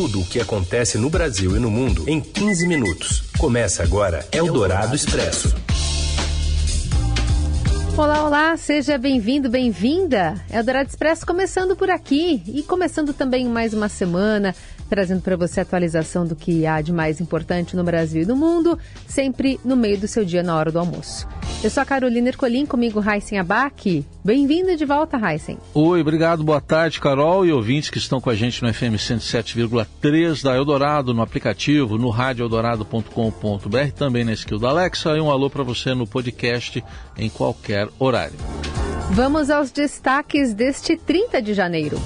Tudo o que acontece no Brasil e no mundo em 15 minutos. Começa agora Eldorado Expresso. Olá, olá, seja bem-vindo, bem-vinda. Eldorado Expresso começando por aqui e começando também mais uma semana trazendo para você a atualização do que há de mais importante no Brasil e no mundo, sempre no meio do seu dia na hora do almoço. Eu sou a Carolina Ercolim, comigo Raíssen Abac. Bem-vindo de volta, Raíssen. Oi, obrigado, boa tarde, Carol e ouvintes que estão com a gente no FM 107,3 da Eldorado, no aplicativo, no radioeldorado.com.br, também na skill da Alexa e um alô para você no podcast em qualquer horário. Vamos aos destaques deste 30 de janeiro.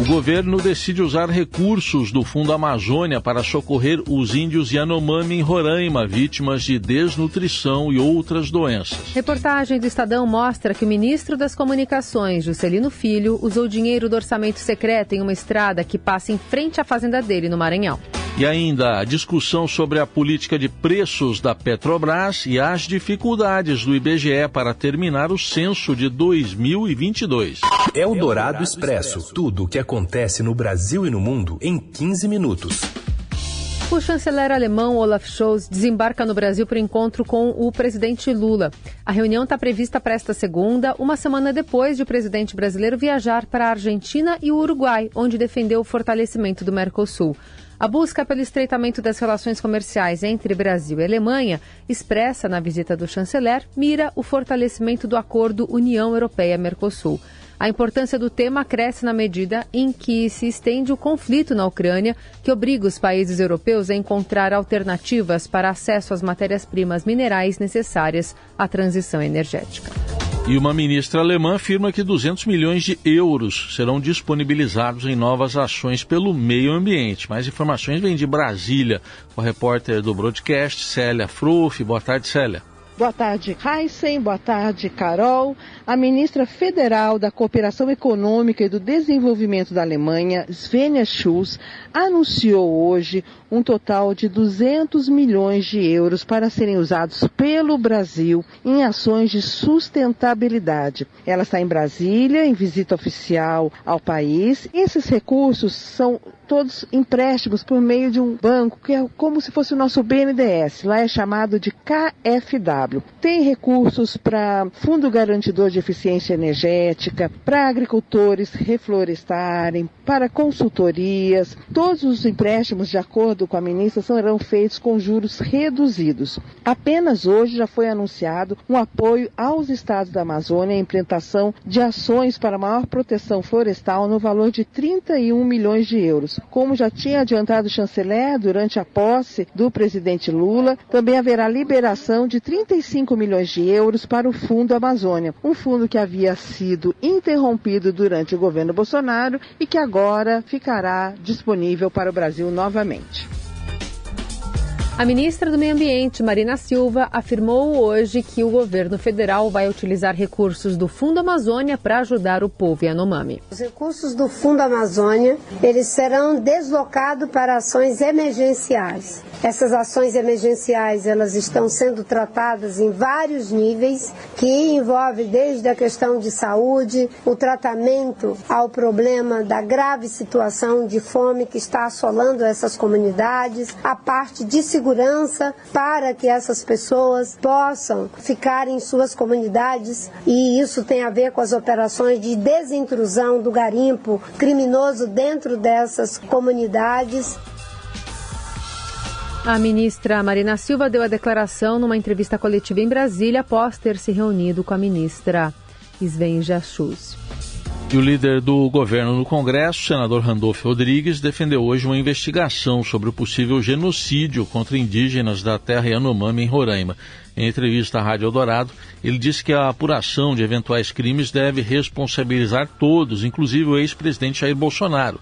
O governo decide usar recursos do Fundo Amazônia para socorrer os índios Yanomami em Roraima, vítimas de desnutrição e outras doenças. Reportagem do Estadão mostra que o ministro das Comunicações, Juscelino Filho, usou dinheiro do orçamento secreto em uma estrada que passa em frente à fazenda dele no Maranhão. E ainda a discussão sobre a política de preços da Petrobras e as dificuldades do IBGE para terminar o censo de 2022. É o Dourado Expresso. Tudo o que acontece no Brasil e no mundo em 15 minutos. O chanceler alemão Olaf Scholz desembarca no Brasil para encontro com o presidente Lula. A reunião está prevista para esta segunda, uma semana depois de o presidente brasileiro viajar para a Argentina e o Uruguai, onde defendeu o fortalecimento do Mercosul. A busca pelo estreitamento das relações comerciais entre Brasil e Alemanha, expressa na visita do chanceler, mira o fortalecimento do acordo União Europeia-Mercosul. A importância do tema cresce na medida em que se estende o conflito na Ucrânia, que obriga os países europeus a encontrar alternativas para acesso às matérias-primas minerais necessárias à transição energética. E uma ministra alemã afirma que 200 milhões de euros serão disponibilizados em novas ações pelo meio ambiente. Mais informações vêm de Brasília, com a repórter do broadcast, Célia Fruff. Boa tarde, Célia. Boa tarde, Heisen. Boa tarde, Carol. A ministra federal da Cooperação Econômica e do Desenvolvimento da Alemanha, Svenja Schulz, anunciou hoje um total de 200 milhões de euros para serem usados pelo Brasil em ações de sustentabilidade. Ela está em Brasília, em visita oficial ao país. Esses recursos são todos empréstimos por meio de um banco que é como se fosse o nosso BNDES. Lá é chamado de KFW. Tem recursos para Fundo Garantidor de Eficiência Energética, para agricultores reflorestarem, para consultorias. Todos os empréstimos, de acordo com a ministra, serão feitos com juros reduzidos. Apenas hoje já foi anunciado um apoio aos estados da Amazônia em implementação de ações para maior proteção florestal no valor de 31 milhões de euros. Como já tinha adiantado o chanceler durante a posse do presidente Lula, também haverá liberação de 35 milhões de euros para o Fundo Amazônia, um fundo que havia sido interrompido durante o governo Bolsonaro e que agora ficará disponível para o Brasil novamente. A ministra do Meio Ambiente, Marina Silva, afirmou hoje que o governo federal vai utilizar recursos do Fundo Amazônia para ajudar o povo Yanomami. Os recursos do Fundo Amazônia, eles serão deslocados para ações emergenciais. Essas ações emergenciais, elas estão sendo tratadas em vários níveis, que envolve desde a questão de saúde, o tratamento ao problema da grave situação de fome que está assolando essas comunidades, a parte de segurança para que essas pessoas possam ficar em suas comunidades e isso tem a ver com as operações de desintrusão do garimpo criminoso dentro dessas comunidades. A ministra Marina Silva deu a declaração numa entrevista coletiva em Brasília após ter se reunido com a ministra Svenja Schultz. E o líder do governo no Congresso, senador Randolfo Rodrigues, defendeu hoje uma investigação sobre o possível genocídio contra indígenas da terra Yanomami em Roraima. Em entrevista à Rádio Eldorado, ele disse que a apuração de eventuais crimes deve responsabilizar todos, inclusive o ex-presidente Jair Bolsonaro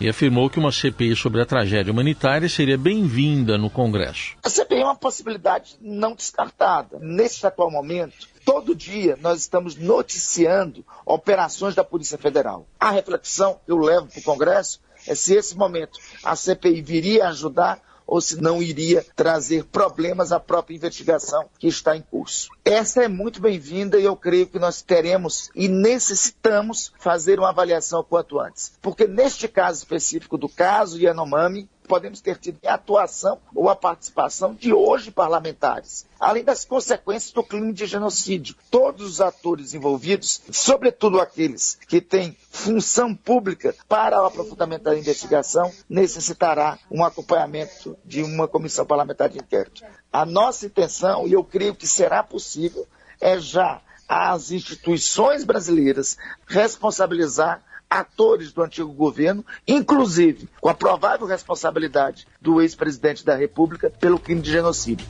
e afirmou que uma CPI sobre a tragédia humanitária seria bem-vinda no Congresso. A CPI é uma possibilidade não descartada. Nesse atual momento, todo dia nós estamos noticiando operações da Polícia Federal. A reflexão que eu levo para o Congresso é se esse momento a CPI viria ajudar ou se não iria trazer problemas à própria investigação que está em curso. Essa é muito bem-vinda e eu creio que nós teremos e necessitamos fazer uma avaliação quanto antes. Porque neste caso específico do caso Yanomami, podemos ter tido a atuação ou a participação de hoje parlamentares, além das consequências do crime de genocídio. Todos os atores envolvidos, sobretudo aqueles que têm função pública para o aprofundamento da investigação, necessitará um acompanhamento de uma comissão parlamentar de inquérito. A nossa intenção, e eu creio que será possível, é já as instituições brasileiras responsabilizar atores do antigo governo, inclusive com a provável responsabilidade do ex-presidente da República pelo crime de genocídio.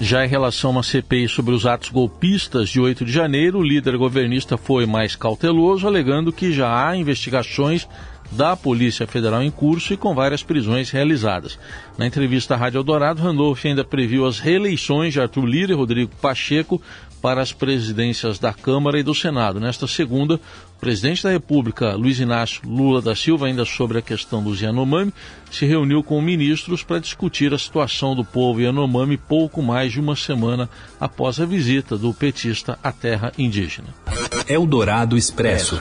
Já em relação a uma CPI sobre os atos golpistas de 8 de janeiro, o líder governista foi mais cauteloso, alegando que já há investigações da Polícia Federal em curso e com várias prisões realizadas. Na entrevista à Rádio Eldorado, Randolph ainda previu as reeleições de Arthur Lira e Rodrigo Pacheco para as presidências da Câmara e do Senado. Nesta segunda, o presidente da República, Luiz Inácio Lula da Silva, ainda sobre a questão dos Yanomami, se reuniu com ministros para discutir a situação do povo Yanomami pouco mais de uma semana após a visita do petista à terra indígena. Eldorado Expresso.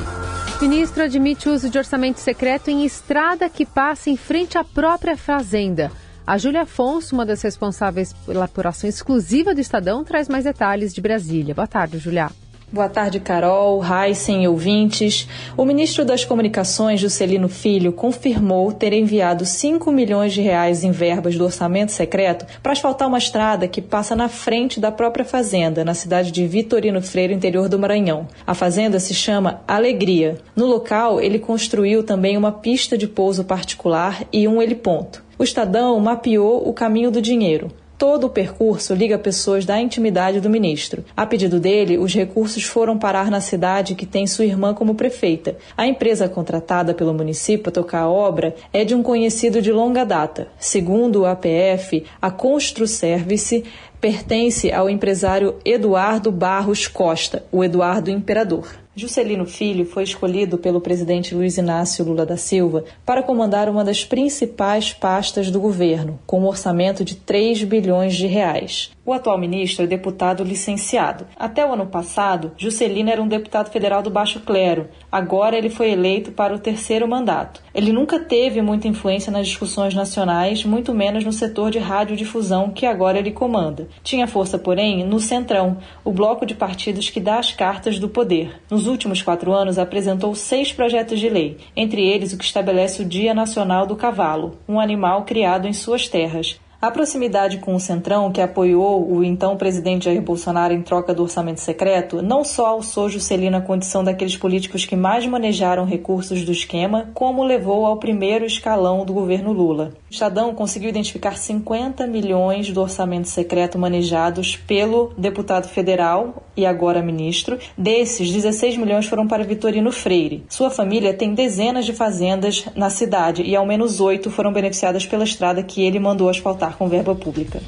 Ministro admite uso de orçamento secreto em estrada que passa em frente à própria fazenda. A Júlia Afonso, uma das responsáveis pela apuração exclusiva do Estadão, traz mais detalhes de Brasília. Boa tarde, Júlia. Boa tarde, Carol, Heisen e ouvintes. O ministro das Comunicações, Juscelino Filho, confirmou ter enviado 5 milhões de reais em verbas do orçamento secreto para asfaltar uma estrada que passa na frente da própria fazenda, na cidade de Vitorino Freire, interior do Maranhão. A fazenda se chama Alegria. No local, ele construiu também uma pista de pouso particular e um heliponto. O Estadão mapeou o caminho do dinheiro. Todo o percurso liga pessoas da intimidade do ministro. A pedido dele, os recursos foram parar na cidade que tem sua irmã como prefeita. A empresa contratada pelo município para tocar a obra é de um conhecido de longa data. Segundo o APF, a Construservice pertence ao empresário Eduardo Barros Costa, o Eduardo Imperador. Juscelino Filho foi escolhido pelo presidente Luiz Inácio Lula da Silva para comandar uma das principais pastas do governo, com um orçamento de 3 bilhões de reais. O atual ministro é deputado licenciado. Até o ano passado, Juscelino era um deputado federal do Baixo Clero. Agora ele foi eleito para o terceiro mandato. Ele nunca teve muita influência nas discussões nacionais, muito menos no setor de radiodifusão que agora ele comanda. Tinha força, porém, no Centrão, o bloco de partidos que dá as cartas do poder. Nos últimos quatro anos, apresentou seis projetos de lei, entre eles o que estabelece o Dia Nacional do Cavalo, um animal criado em suas terras. A proximidade com o Centrão, que apoiou o então presidente Jair Bolsonaro em troca do orçamento secreto, não só alçou Juscelino a condição daqueles políticos que mais manejaram recursos do esquema, como levou ao primeiro escalão do governo Lula. O Estadão conseguiu identificar 50 milhões do orçamento secreto manejados pelo deputado federal e agora ministro. Desses, 16 milhões foram para Vitorino Freire. Sua família tem dezenas de fazendas na cidade e ao menos oito foram beneficiadas pela estrada que ele mandou asfaltar com verba pública.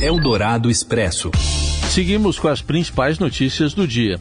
Eldorado Expresso. Seguimos com as principais notícias do dia.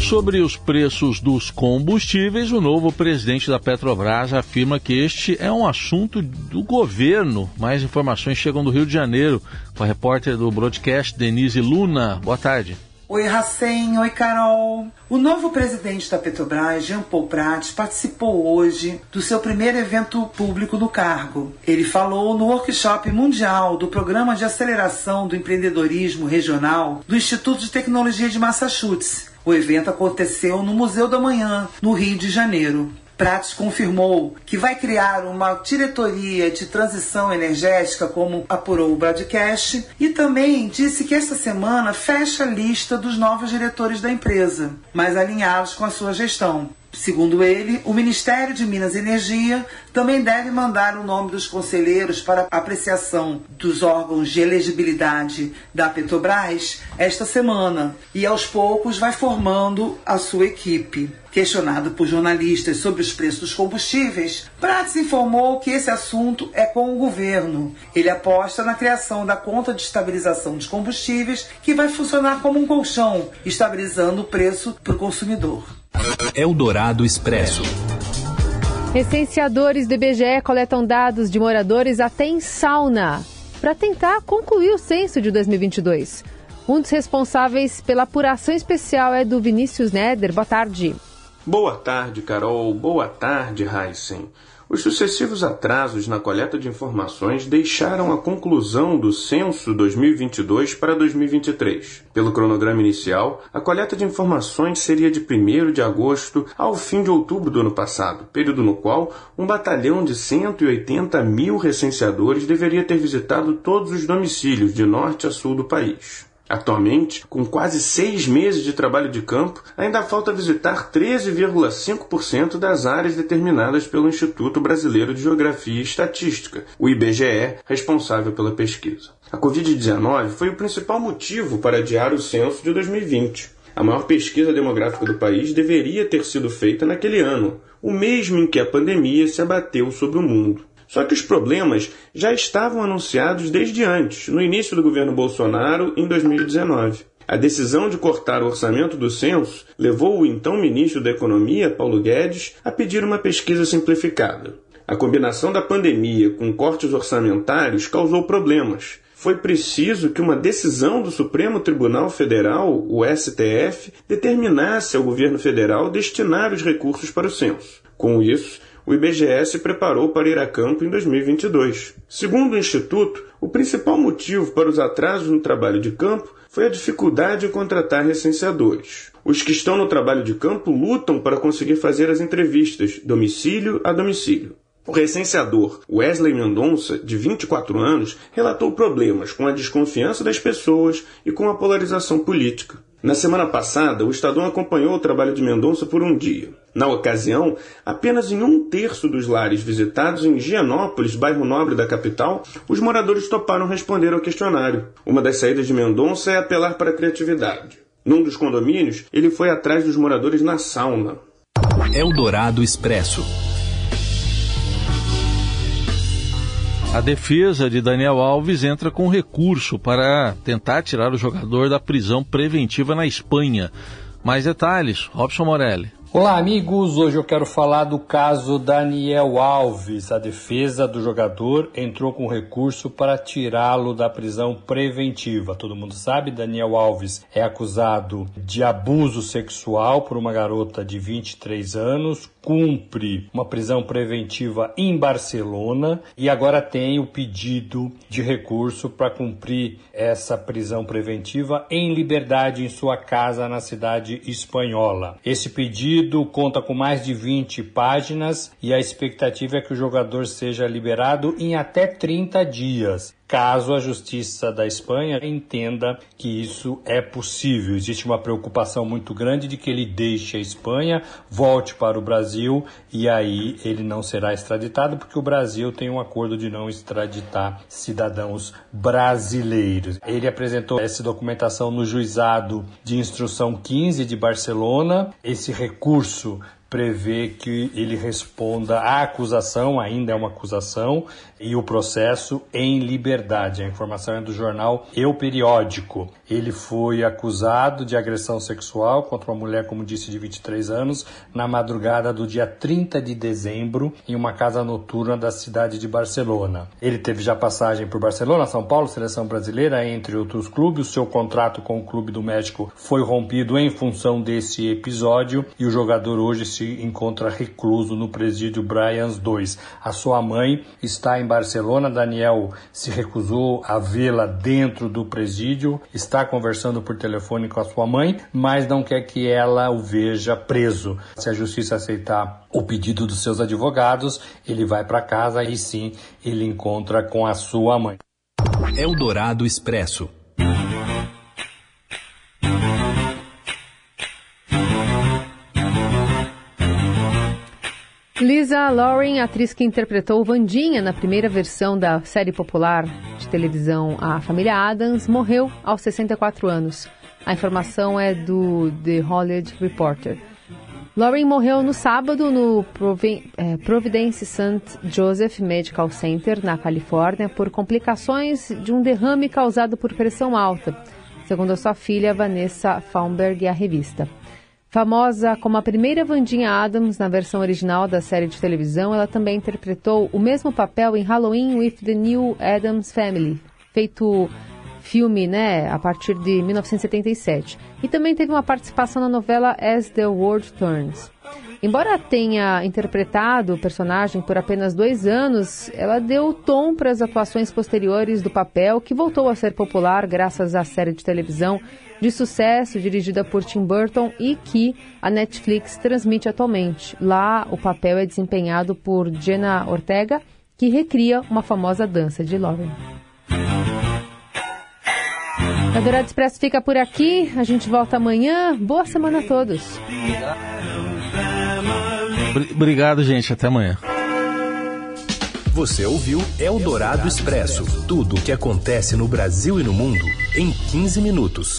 Sobre os preços dos combustíveis, o novo presidente da Petrobras afirma que este é um assunto do governo. Mais informações chegam do Rio de Janeiro com a repórter do broadcast Denise Luna. Boa tarde. Oi, Racem. Oi, Carol. O novo presidente da Petrobras, Jean Paul Prats, participou hoje do seu primeiro evento público no cargo. Ele falou no workshop mundial do Programa de Aceleração do Empreendedorismo Regional do Instituto de Tecnologia de Massachusetts. O evento aconteceu no Museu da Manhã, no Rio de Janeiro. Prates confirmou que vai criar uma diretoria de transição energética, como apurou o broadcast, e também disse que esta semana fecha a lista dos novos diretores da empresa, mais alinhados com a sua gestão. Segundo ele, o Ministério de Minas e Energia também deve mandar o nome dos conselheiros para apreciação dos órgãos de elegibilidade da Petrobras esta semana e aos poucos vai formando a sua equipe. Questionado por jornalistas sobre os preços dos combustíveis, Prats informou que esse assunto é com o governo. Ele aposta na criação da conta de estabilização dos combustíveis, que vai funcionar como um colchão, estabilizando o preço para o consumidor. Eldorado Expresso. Recenseadores do IBGE coletam dados de moradores até em sauna para tentar concluir o censo de 2022. Um dos responsáveis pela apuração especial é do Vinícius Neder. Boa tarde. Boa tarde, Carol. Boa tarde, Heisen. Os sucessivos atrasos na coleta de informações deixaram a conclusão do censo 2022 para 2023. Pelo cronograma inicial, a coleta de informações seria de 1 de agosto ao fim de outubro do ano passado, período no qual um batalhão de 180 mil recenseadores deveria ter visitado todos os domicílios de norte a sul do país. Atualmente, com quase seis meses de trabalho de campo, ainda falta visitar 13,5% das áreas determinadas pelo Instituto Brasileiro de Geografia e Estatística, o IBGE, responsável pela pesquisa. A Covid-19 foi o principal motivo para adiar o censo de 2020. A maior pesquisa demográfica do país deveria ter sido feita naquele ano, o mesmo em que a pandemia se abateu sobre o mundo. Só que os problemas já estavam anunciados desde antes, no início do governo Bolsonaro, em 2019. A decisão de cortar o orçamento do censo levou o então ministro da Economia, Paulo Guedes, a pedir uma pesquisa simplificada. A combinação da pandemia com cortes orçamentários causou problemas. Foi preciso que uma decisão do Supremo Tribunal Federal, o STF, determinasse ao governo federal destinar os recursos para o censo. Com isso, o IBGE se preparou para ir a campo em 2022. Segundo o Instituto, o principal motivo para os atrasos no trabalho de campo foi a dificuldade em contratar recenseadores. Os que estão no trabalho de campo lutam para conseguir fazer as entrevistas domicílio a domicílio. O recenseador Wesley Mendonça, de 24 anos, relatou problemas com a desconfiança das pessoas e com a polarização política. Na semana passada, o Estadão acompanhou o trabalho de Mendonça por um dia. Na ocasião, apenas em um terço dos lares visitados em Gianópolis, bairro nobre da capital, os moradores toparam responder ao questionário. Uma das saídas de Mendonça é apelar para a criatividade. Num dos condomínios, ele foi atrás dos moradores na sauna. Eldorado Expresso. A defesa de Daniel Alves entra com recurso para tentar tirar o jogador da prisão preventiva na Espanha. Mais detalhes, Robson Morelli. Olá, amigos. Hoje eu quero falar do caso Daniel Alves. A defesa do jogador entrou com recurso para tirá-lo da prisão preventiva. Todo mundo sabe, Daniel Alves é acusado de abuso sexual por uma garota de 23 anos, cumpre uma prisão preventiva em Barcelona e agora tem o pedido de recurso para cumprir essa prisão preventiva em liberdade em sua casa na cidade espanhola. Esse pedido conta com mais de 20 páginas e a expectativa é que o jogador seja liberado em até 30 dias caso a Justiça da Espanha entenda que isso é possível. Existe uma preocupação muito grande de que ele deixe a Espanha, volte para o Brasil e aí ele não será extraditado, porque o Brasil tem um acordo de não extraditar cidadãos brasileiros. Ele apresentou essa documentação no juizado de instrução 15 de Barcelona. Esse recurso prevê que ele responda à acusação, ainda é uma acusação, e o processo em liberdade. A informação é do jornal Eu Periódico. Ele foi acusado de agressão sexual contra uma mulher, como disse, de 23 anos, na madrugada do dia 30 de dezembro, em uma casa noturna da cidade de Barcelona. Ele teve já passagem por Barcelona, São Paulo, seleção brasileira, entre outros clubes. O seu contrato com o Clube do México foi rompido em função desse episódio e o jogador hoje se encontra recluso no presídio Bryans 2. A sua mãe está em Barcelona. Daniel se recusou a vê-la dentro do presídio, está conversando por telefone com a sua mãe, mas não quer que ela o veja preso. Se a justiça aceitar o pedido dos seus advogados, ele vai para casa e sim ele encontra com a sua mãe. Eldorado Expresso. Lisa Loring, atriz que interpretou Vandinha na primeira versão da série popular de televisão A Família Adams, morreu aos 64 anos. A informação é do The Hollywood Reporter. Loring morreu no sábado no é, Providence St. Joseph Medical Center, na Califórnia, por complicações de um derrame causado por pressão alta, segundo a sua filha Vanessa Faunberg e a revista. Famosa como a primeira Vandinha Adams na versão original da série de televisão, ela também interpretou o mesmo papel em Halloween with the New Adams Family, feito filme, né, a partir de 1977. E também teve uma participação na novela As the World Turns. Embora tenha interpretado o personagem por apenas dois anos, ela deu tom para as atuações posteriores do papel, que voltou a ser popular graças à série de televisão de sucesso dirigida por Tim Burton e que a Netflix transmite atualmente. Lá, o papel é desempenhado por Jenna Ortega, que recria uma famosa dança de Lauren. A Dourado Expresso fica por aqui. A gente volta amanhã. Boa semana a todos. Obrigado, gente. Até amanhã. Você ouviu Eldorado Expresso tudo o que acontece no Brasil e no mundo em 15 minutos.